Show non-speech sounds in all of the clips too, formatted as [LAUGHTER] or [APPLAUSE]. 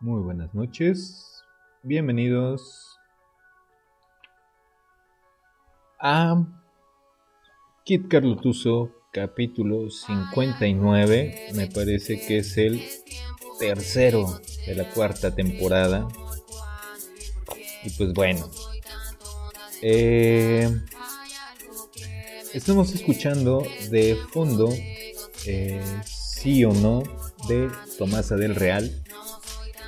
Muy buenas noches. Bienvenidos a Kit Carlotuso, capítulo 59. Me parece que es el tercero de la cuarta temporada. Y pues bueno. Eh, estamos escuchando de fondo eh, sí o no de Tomasa del Real.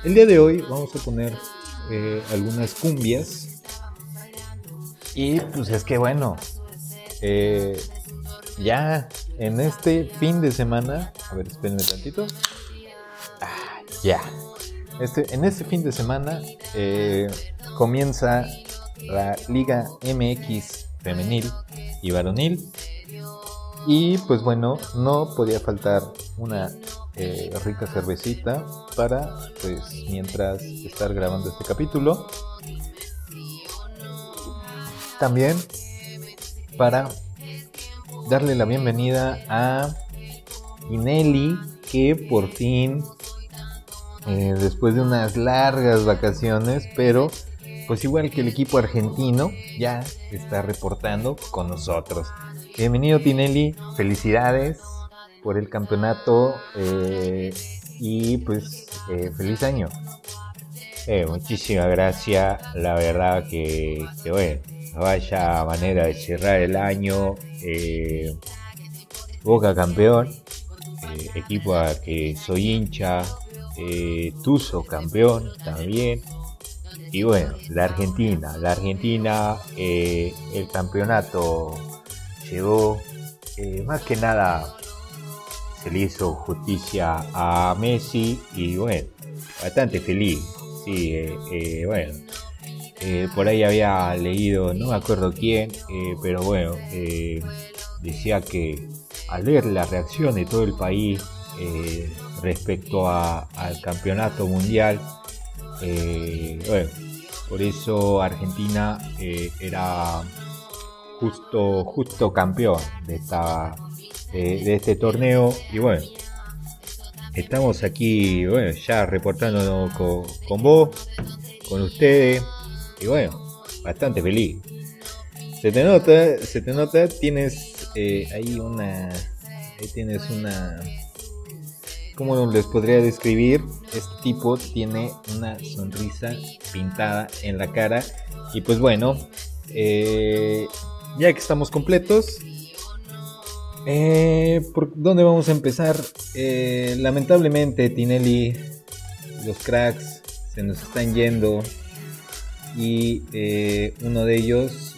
El día de hoy vamos a poner eh, algunas cumbias. Y pues es que bueno, eh, ya en este fin de semana, a ver, espérenme tantito. Ah, ya. Este, en este fin de semana eh, comienza la Liga MX femenil y varonil. Y pues bueno, no podía faltar una eh, rica cervecita para pues mientras estar grabando este capítulo. También para darle la bienvenida a Inelli que por fin eh, después de unas largas vacaciones, pero pues igual que el equipo argentino ya está reportando con nosotros. Bienvenido Tinelli, felicidades por el campeonato eh, y pues eh, feliz año. Eh, muchísimas gracias, la verdad que, bueno, vaya manera de cerrar el año. Boca campeón, equipo a que soy hincha, Tuzo campeón también. Y bueno, la Argentina, la Argentina, el campeonato llegó más que nada se le hizo justicia a Messi y bueno, bastante feliz. Sí, eh, eh, bueno, eh, por ahí había leído, no me acuerdo quién, pero bueno, decía que al ver la reacción de todo el país respecto al campeonato mundial, bueno, por eso Argentina era justo, justo campeón de esta de este torneo. Y bueno, estamos aquí, bueno, ya reportándonos con, con vos, con ustedes. Y bueno, bastante feliz. Se te nota, se te nota, tienes eh, ahí una, tienes una, ¿cómo les podría describir? Este tipo tiene una sonrisa pintada en la cara. Y pues bueno, eh, ya que estamos completos, eh, ¿Por dónde vamos a empezar? Eh, lamentablemente, Tinelli, los cracks se nos están yendo. Y eh, uno de ellos,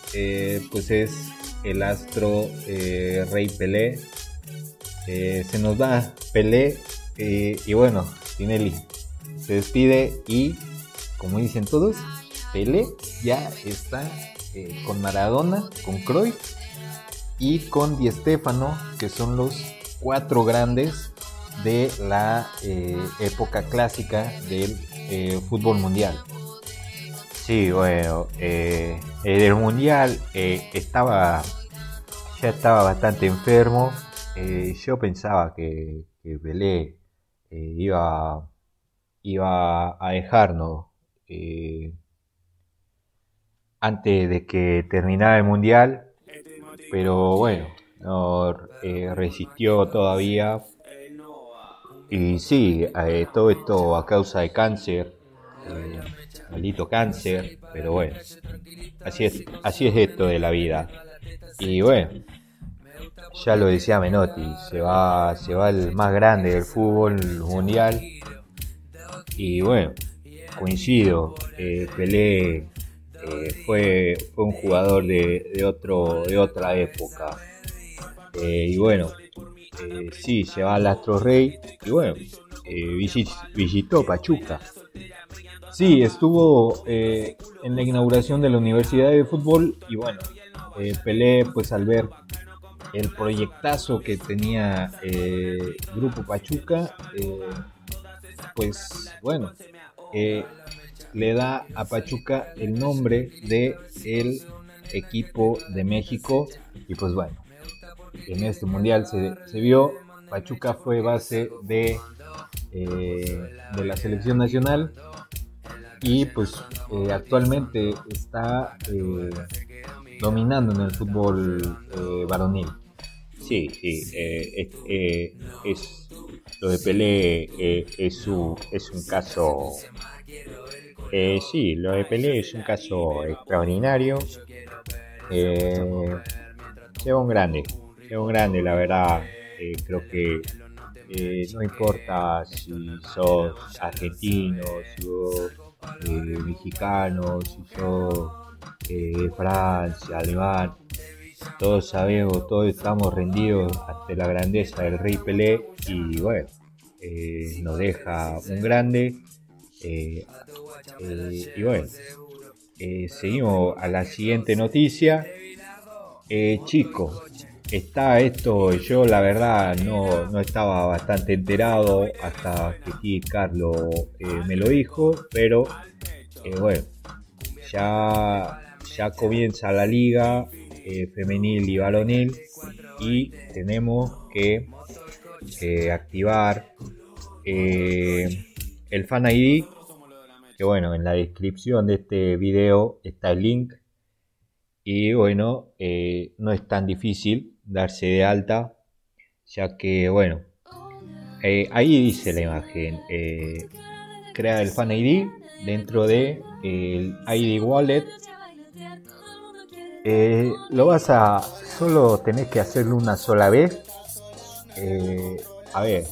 pues es el astro Rey Pelé. Se nos va Pelé. y bueno, Tinelli se despide. Y como dicen todos, Pelé ya está con Maradona, con Cruyff y con Di Stefano, que son los cuatro grandes de la eh, época clásica del eh, fútbol mundial. Sí, bueno, eh, el mundial estaba ya estaba bastante enfermo. Yo pensaba que, que iba iba a dejarnos antes de que terminara el mundial, pero bueno, no eh, resistió todavía. Y sí, eh, todo esto a causa de cáncer, eh, maldito cáncer, pero bueno, así es, así es esto de la vida. Y bueno, ya lo decía Menotti, se va, se va el más grande del fútbol mundial. Y bueno, coincido, eh, Pelé eh, fue, fue un jugador de, de, otro, de otra época. Eh, y bueno, eh, sí, se va al Astro Rey y bueno, visit, visitó Pachuca. Sí, estuvo en la inauguración de la Universidad de Fútbol y bueno, Pelé pues al ver el proyectazo que tenía Grupo Pachuca, pues bueno, le da a Pachuca el nombre de el equipo de México y pues bueno, en este mundial se, se vio, Pachuca fue base de de la selección nacional y pues actualmente está dominando en el fútbol varonil. Sí, sí, es, lo de Pelé es, un, es un caso eh, sí, lo de Pelé es un caso extraordinario. Eh, lleva un grande, lleva un grande, la verdad. Eh, creo que eh, no importa si sos argentino, si sos mexicano, si sos Francia, alemán, todos sabemos, todos estamos rendidos ante la grandeza del rey Pelé y bueno, nos deja un grande eh, eh, y bueno, eh, seguimos a la siguiente noticia. chicos, está esto, yo la verdad no, no estaba bastante enterado hasta que Carlos me lo dijo, pero bueno, ya, ya comienza la liga femenil y varonil y tenemos que activar el Fan ID, que bueno, en la descripción de este video está el link. Y bueno, eh, no es tan difícil darse de alta, ya que bueno, eh, ahí dice la imagen, eh, crea el Fan ID dentro de el ID Wallet. lo vas a, solo tenés que hacerlo una sola vez. a ver,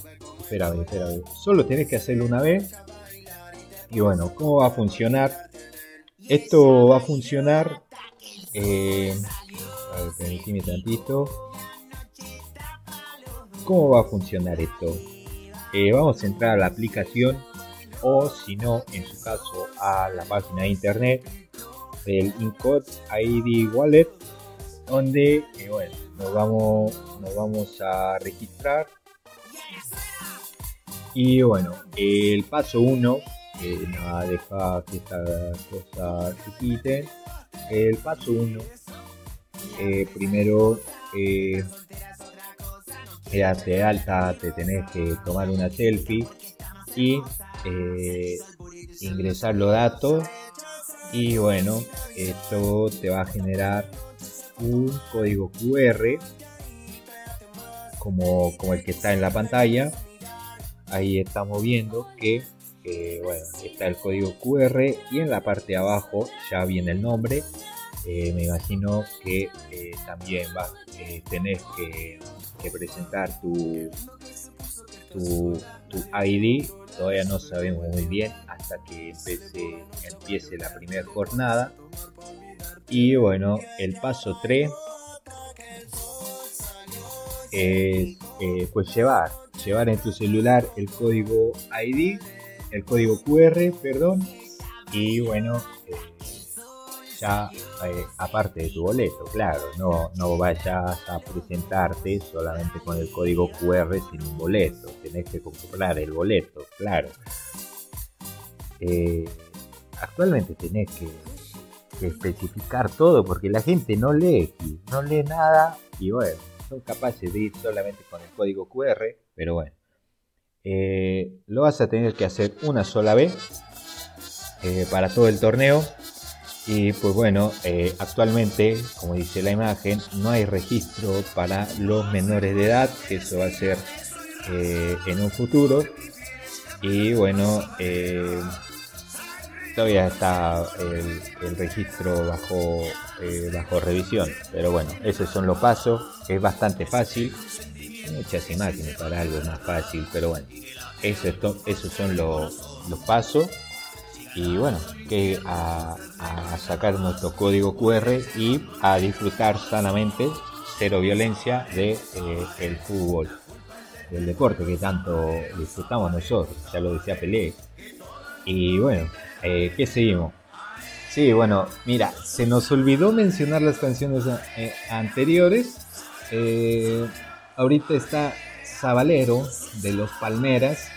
Solo tenés que hacerlo una vez. Y bueno, ¿cómo va a funcionar? Esto va a funcionar. Eh, a ver, permitime tantito. ¿Cómo va a funcionar esto? Eh, vamos a entrar a la aplicación o si no, en su caso, a la página de internet del Incode ID Wallet, donde eh, bueno, nos vamos, nos vamos a registrar y bueno, el paso 1, eh, nada, deja que esta cosa se quite. El paso 1, eh, primero, eh, de alta, te tenés que tomar una selfie y eh, ingresar los datos. Y bueno, esto te va a generar un código QR como, como el que está en la pantalla ahí estamos viendo que bueno, está el código QR y en la parte de abajo ya viene el nombre. Eh, me imagino que eh, también va, eh, tenés que, presentar tu, ID. Todavía no sabemos muy bien hasta que empiece, empiece la primera jornada. Y bueno, el paso 3 es pues llevar llevar en tu celular el código ID, el código QR, perdón, y bueno, eh, ya eh, aparte de tu boleto, claro, no, no vayas a presentarte solamente con el código QR sin un boleto, tenés que comprar el boleto, claro. Eh, actualmente tenés que, que especificar todo porque la gente no lee, no lee nada y bueno, son capaces de ir solamente con el código QR pero bueno, eh, lo vas a tener que hacer una sola vez eh, para todo el torneo. Y pues bueno, eh, actualmente, como dice la imagen, no hay registro para los menores de edad, que eso va a ser en un futuro. Y bueno, todavía está el, registro bajo, bajo revisión. Pero bueno, esos son los pasos, es bastante fácil muchas imágenes para algo más fácil, pero bueno, eso, esos son los, pasos. Y bueno, que a, sacar nuestro código QR y a disfrutar sanamente, cero violencia, de eh, el fútbol, del deporte que tanto disfrutamos nosotros, ya lo decía Pelé. Y bueno, eh, ¿qué seguimos? Sí, bueno, mira, se nos olvidó mencionar las canciones eh, anteriores. Eh, ahorita está Zabalero de los Palmeras.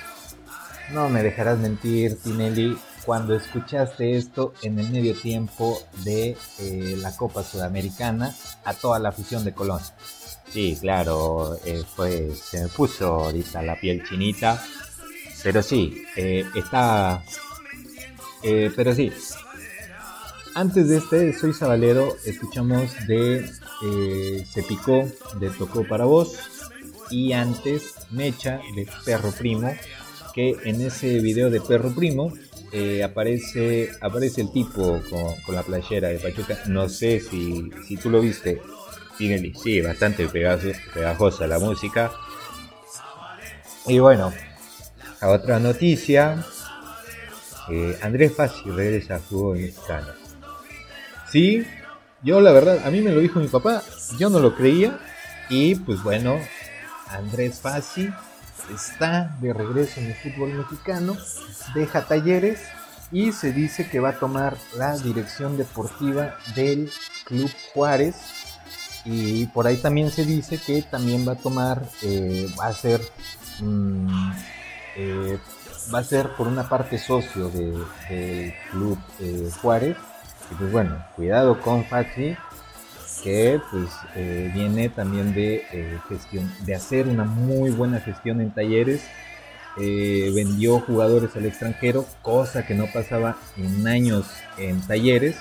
No me dejarás mentir, Tinelli, cuando escuchaste esto en el medio tiempo de eh, la Copa Sudamericana a toda la afición de Colón. Sí, claro, eh, fue, se puso ahorita la piel chinita Pero sí, eh, está... Eh, pero sí, antes de este Soy Sabalero, escuchamos de eh, Se Picó, de Tocó para Vos, y antes Mecha, de Perro Primo, que en ese video de Perro Primo aparece, aparece el tipo con, la playera de Pachuca. No sé si, si tú lo viste, sí, bastante pegajosa la música. Y bueno, a otra noticia. Eh, Andrés Fácil regresa a fútbol mexicano. Sí, yo la verdad, a mí me lo dijo mi papá, yo no lo creía. Y pues bueno, Andrés Fassi está de regreso en el fútbol mexicano, deja talleres y se dice que va a tomar la dirección deportiva del Club Juárez y por ahí también se dice que también va a tomar, eh, va a ser, mm, eh, va a ser por una parte socio del club eh, Juárez. Y pues bueno, cuidado con Faxi, que pues viene también de gestión, de hacer una muy buena gestión en talleres. vendió jugadores al extranjero, cosa que no pasaba en años en talleres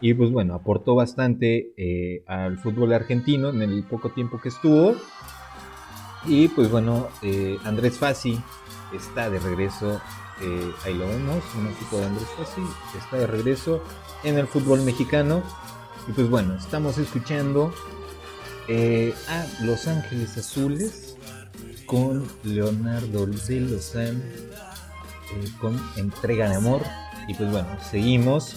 y pues bueno, aportó bastante eh, al fútbol argentino en el poco tiempo que estuvo. Y pues bueno, eh, Andrés Fassi está de regreso, eh, ahí lo vemos, un equipo de Andrés Fassi está de regreso en el fútbol mexicano. Y pues bueno, estamos escuchando a Los Ángeles Azules con Leonardo de Lozán con Entrega de Amor. Y pues bueno, seguimos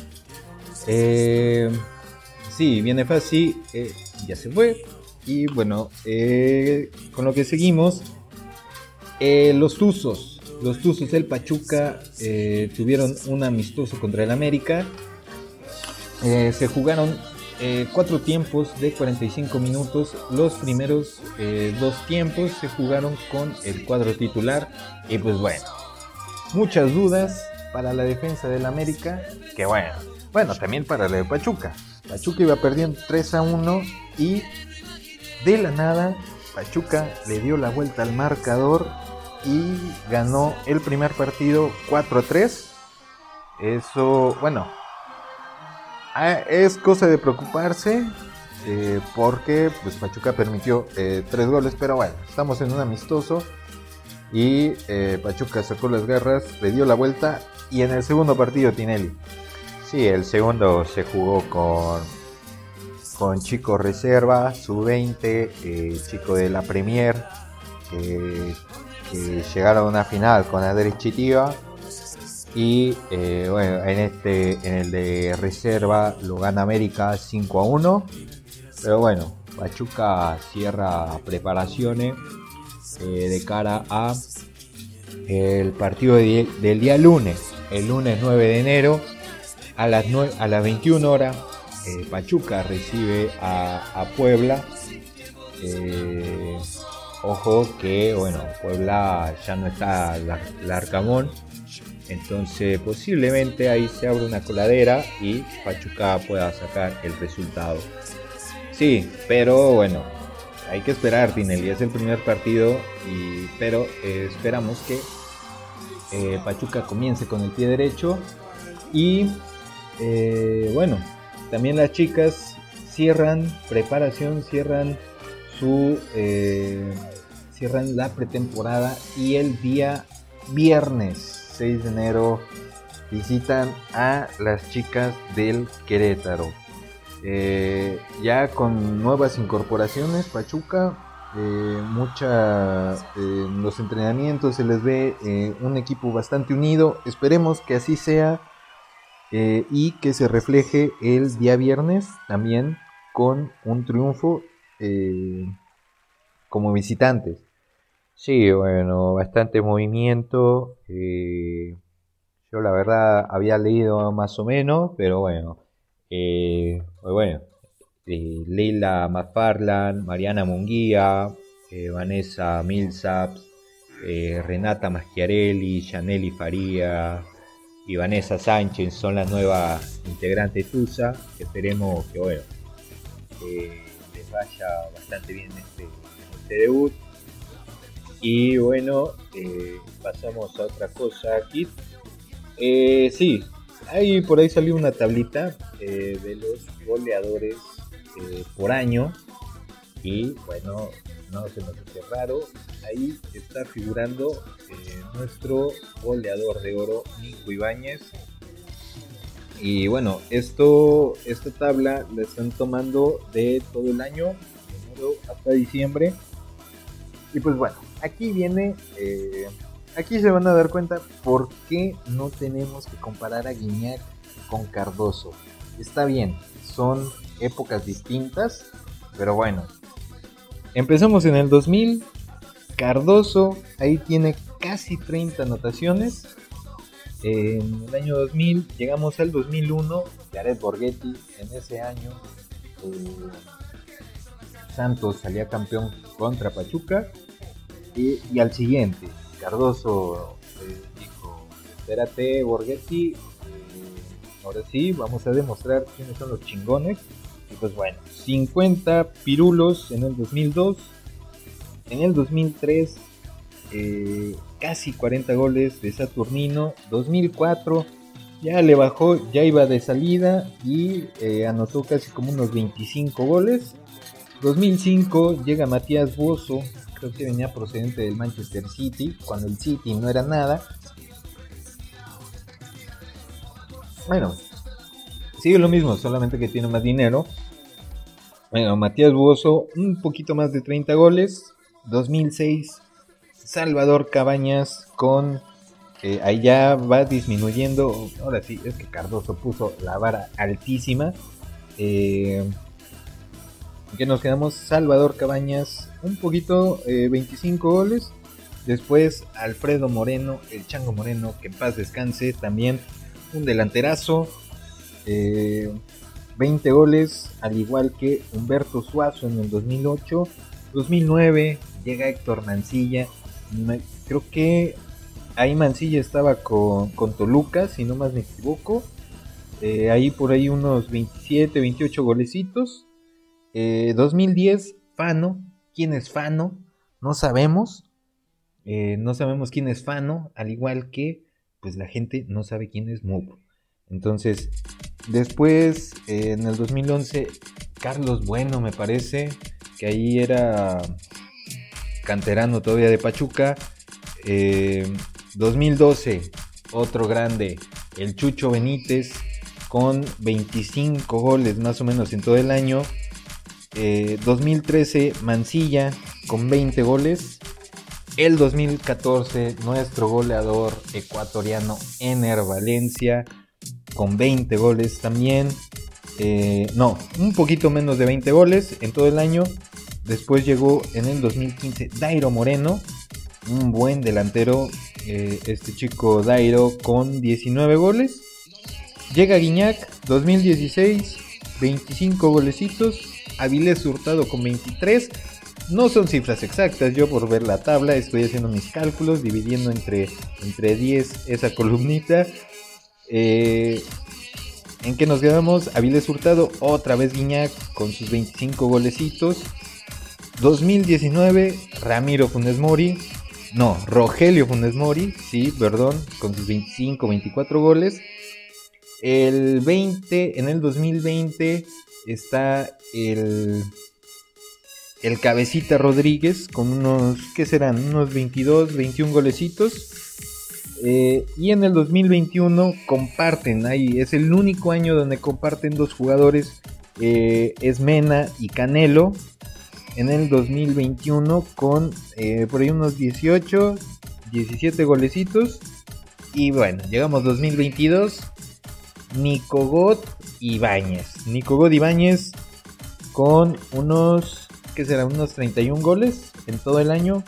eh, sí, viene fácil, eh, ya se fue. Y bueno, eh, con lo que seguimos, eh, los Tuzos. Los Tuzos del Pachuca tuvieron un amistoso contra el América. Se jugaron cuatro tiempos de 45 minutos. Los primeros dos tiempos se jugaron con el cuadro titular. Y pues bueno, muchas dudas para la defensa del América. Que bueno, bueno, también para la de Pachuca. Pachuca iba perdiendo 3 a 1 y de la nada Pachuca le dio la vuelta al marcador y ganó el primer partido 4 a 3. Eso, bueno, es cosa de preocuparse eh, porque pues, Pachuca permitió eh, tres goles, pero bueno, estamos en un amistoso y eh, Pachuca sacó las garras, le dio la vuelta y en el segundo partido Tinelli Sí, el segundo se jugó con, con Chico Reserva, Sub-20, eh, Chico de la Premier, que llegaron a una final con Andrés Chitiva. Y eh, bueno, en este, en el de reserva lo gana América 5 a 1. Pero bueno, Pachuca cierra preparaciones eh, de cara a el partido del día lunes, el lunes 9 de enero a las, a las 21 horas, eh, Pachuca recibe a, Puebla. Eh, ojo que, bueno, Puebla ya no está Larcamón. Entonces posiblemente ahí se abre una coladera y Pachuca pueda sacar el resultado. Sí, pero bueno, hay que esperar, Tinelli. Es el primer partido, y, pero eh, esperamos que Pachuca comience con el pie derecho y eh, bueno, también las chicas cierran preparación, cierran su eh, cierran la pretemporada y el día viernes 6 de enero visitan a las chicas del Querétaro. Eh, ya con nuevas incorporaciones, Pachuca, eh, mucha en los entrenamientos se les ve un equipo bastante unido. Esperemos que así sea eh, y que se refleje el día viernes también con un triunfo eh, como visitantes. Sí, bueno, bastante movimiento. Eh, yo la verdad había leído más o menos, pero bueno, pues bueno, Leila McFarland, Mariana Munguía, Vanessa Millsaps, Renata Maschiarelli, Janelli Faría, y Vanessa Sánchez son las nuevas integrantes TUSA. Esperemos que bueno, les vaya bastante bien este, este debut. Y bueno, eh, pasamos a otra cosa aquí. Eh, sí, ahí por ahí salió una tablita eh, de los goleadores por año. Y bueno, no se nos hace raro. Ahí está figurando nuestro goleador de oro, Nico Ibáñez. Y bueno, esto, esta tabla la están tomando de todo el año, hasta diciembre. Y pues bueno, aquí viene, eh, aquí se van a dar cuenta por qué no tenemos que comparar a Guiñac con Cardoso. Está bien, son épocas distintas, pero bueno. Empezamos en el 2000, Cardoso ahí tiene casi 30 anotaciones. En el año 2000 llegamos al 2001, Jared Borghetti en ese año. Eh, Santos salía campeón contra Pachuca y, al siguiente, Cardoso eh, dijo, espérate Borghetti, eh, ahora sí, vamos a demostrar quiénes son los chingones. Y pues bueno, 50 pirulos en el 2002, en el 2003 eh, casi 40 goles de Saturnino, 2004 ya le bajó, ya iba de salida y anotó casi como unos 25 goles. 2005 llega Matías Bozo, creo que venía procedente del Manchester City, cuando el City no era nada. Bueno, sigue lo mismo, solamente que tiene más dinero. Bueno, Matías Buoso, un poquito más de 30 goles. 2006, Salvador Cabañas con... Eh, ahí ya va disminuyendo. Ahora sí, es que Cardoso puso la vara altísima. Eh, que nos quedamos Salvador Cabañas, un poquito, 25 eh, goles. Después Alfredo Moreno, el Chango Moreno, que en paz descanse, también un delanterazo. 20 eh, goles, al igual que Humberto Suazo en el 2008. 2009 llega Héctor Mancilla. creo que ahí Mancilla estaba con, con Toluca, si no más me equivoco. Eh, ahí por ahí unos 27, 28 golecitos. 2010, eh, Fano. ¿Quién es Fano? No sabemos. Eh, no sabemos quién es Fano, al igual que pues la gente no sabe quién es Move. Entonces, después, eh, en el 2011, Carlos Bueno, me parece, que ahí era canterano todavía de Pachuca. 2012, otro grande, el Chucho Benítez, con 25 goles más o menos en todo el año. 2013 eh, Mancilla con 20 goles. El 2014 nuestro goleador ecuatoriano Ener Valencia con 20 goles también. Eh, no, un poquito menos de 20 goles en todo el año. Después llegó en el 2015 Dairo Moreno, un buen delantero. Eh, este chico Dairo con 19 goles. Llega Guiñac 2016, 25 golecitos. Avilés Hurtado con 23. No son cifras exactas, yo por ver la tabla estoy haciendo mis cálculos, dividiendo entre, entre 10 esa [LAUGHS] columnita. Eh, ¿En qué nos quedamos? Avilés Hurtado, otra vez Guiñac con sus 25 golecitos. 2019, Ramiro Funes Mori. No, Rogelio Funes Mori, sí, perdón, con sus 25, 24 goles. El 20, en el 2020, está el, el Cabecita Rodríguez con unos, ¿qué serán? Unos 22, 21 golecitos. Eh, y en el 2021 comparten, ahí es el único año donde comparten dos jugadores, eh, es Mena y Canelo. En el 2021 con eh, por ahí unos 18, 17 golecitos. Y bueno, llegamos 2022. Nico Got Ibáñez. Nico God Ibáñez con unos, ¿qué será? Unos 31 goles en todo el año.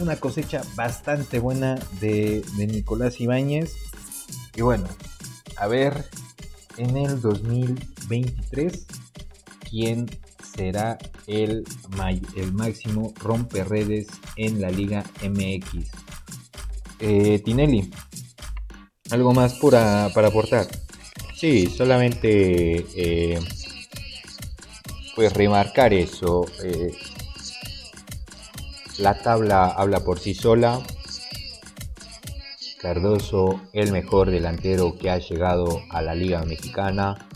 Una cosecha bastante buena de, Nicolás Ibáñez. Y bueno, a ver en el 2023 quién será el, el máximo romperredes en la Liga MX. Eh, Tinelli, algo más para aportar. Sí, solamente eh, pues remarcar eso. Eh, la tabla habla por sí sola. Cardoso, el mejor delantero que ha llegado a la Liga Mexicana.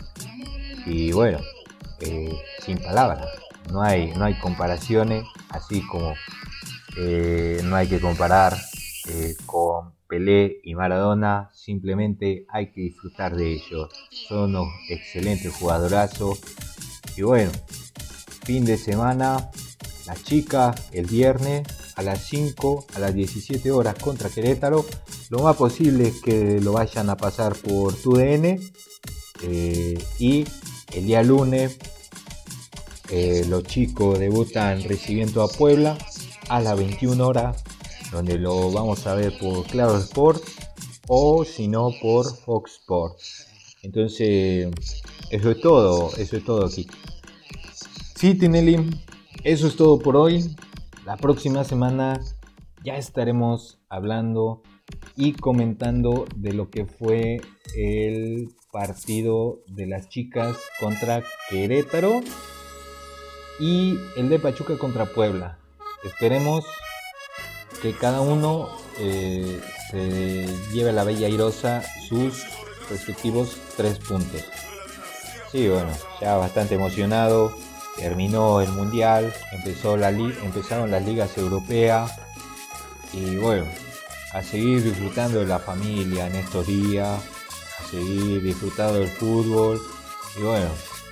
Y bueno, eh, sin palabras, no hay, no hay comparaciones, así como no hay que comparar Pelé y Maradona, simplemente hay que disfrutar de ellos. Son unos excelentes jugadorazos. Y bueno, fin de semana, la chica el viernes a las 5, a las 17 horas contra Querétaro. Lo más posible es que lo vayan a pasar por tu DN. Eh, y el día lunes eh, los chicos debutan recibiendo a Puebla a las 21 horas, donde lo vamos a ver por Claro Sport o si no por Fox Sports. Entonces, eso es todo, eso es todo aquí. Sí, Tinelli, eso es todo por hoy. La próxima semana ya estaremos hablando y comentando de lo que fue el partido de las chicas contra Querétaro y el de Pachuca contra Puebla. Esperemos que cada uno eh, se lleve a la Bella Airosa sus respectivos tres puntos. Sí, bueno, ya bastante emocionado terminó el mundial, empezó la empezaron las ligas europeas y bueno, a seguir disfrutando de la familia en estos días, a seguir disfrutando del fútbol y bueno,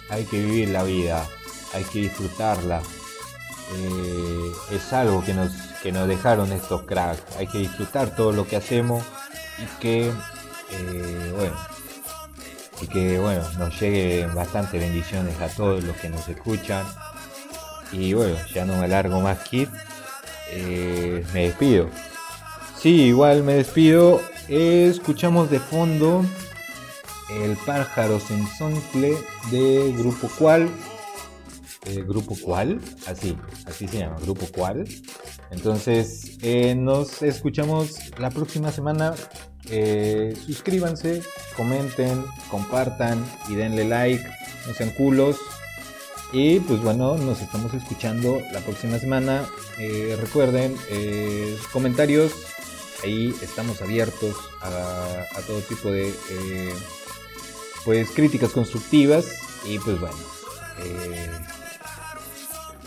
hay que vivir la vida, hay que disfrutarla. Eh, es algo que nos, que nos dejaron estos cracks, hay que disfrutar todo lo que hacemos y que eh, bueno, y que bueno, nos lleguen bastante bendiciones a todos los que nos escuchan. Y bueno, ya no me alargo más, Kit. Eh, me despido. Sí, igual me despido. escuchamos de fondo el pájaro sensoncle de Grupo Cual. Eh, grupo Cual, así, así se llama, Grupo Cual. Entonces, eh, nos escuchamos la próxima semana eh, suscríbanse, comenten, compartan y denle like, no sean culos. Y pues bueno, nos estamos escuchando la próxima semana. Recuerden, comentarios, ahí estamos abiertos a, todo tipo de pues críticas constructivas. Y pues bueno,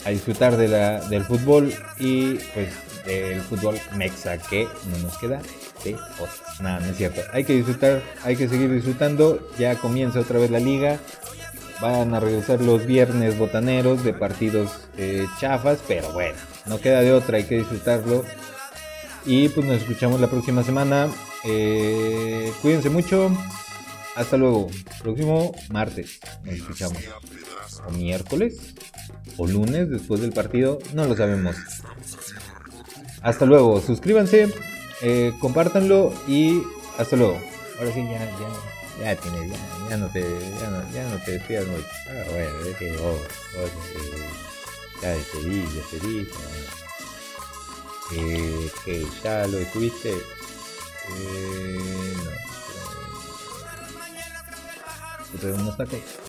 a disfrutar de la, del fútbol y pues del fútbol mexa que no nos queda de otra. Nada, no es cierto. Hay que disfrutar, hay que seguir disfrutando. Ya comienza otra vez la liga. Van a regresar los viernes botaneros de partidos eh, chafas, pero bueno, no queda de otra, hay que disfrutarlo. Y pues nos escuchamos la próxima semana. Eh, cuídense mucho. Hasta luego. Próximo martes nos escuchamos. O miércoles. O lunes después del partido. No lo sabemos. Hasta luego. Suscríbanse. Eh, compártanlo y hasta luego. Ahora sí, ya, ya, ya tienes, ya, ya no te, ya no, ya no te despidas mucho. Ah, bueno, es que vos, vos eh, ya despedí, despedí. Eh, que ya lo estuviste. Eh, no. Te un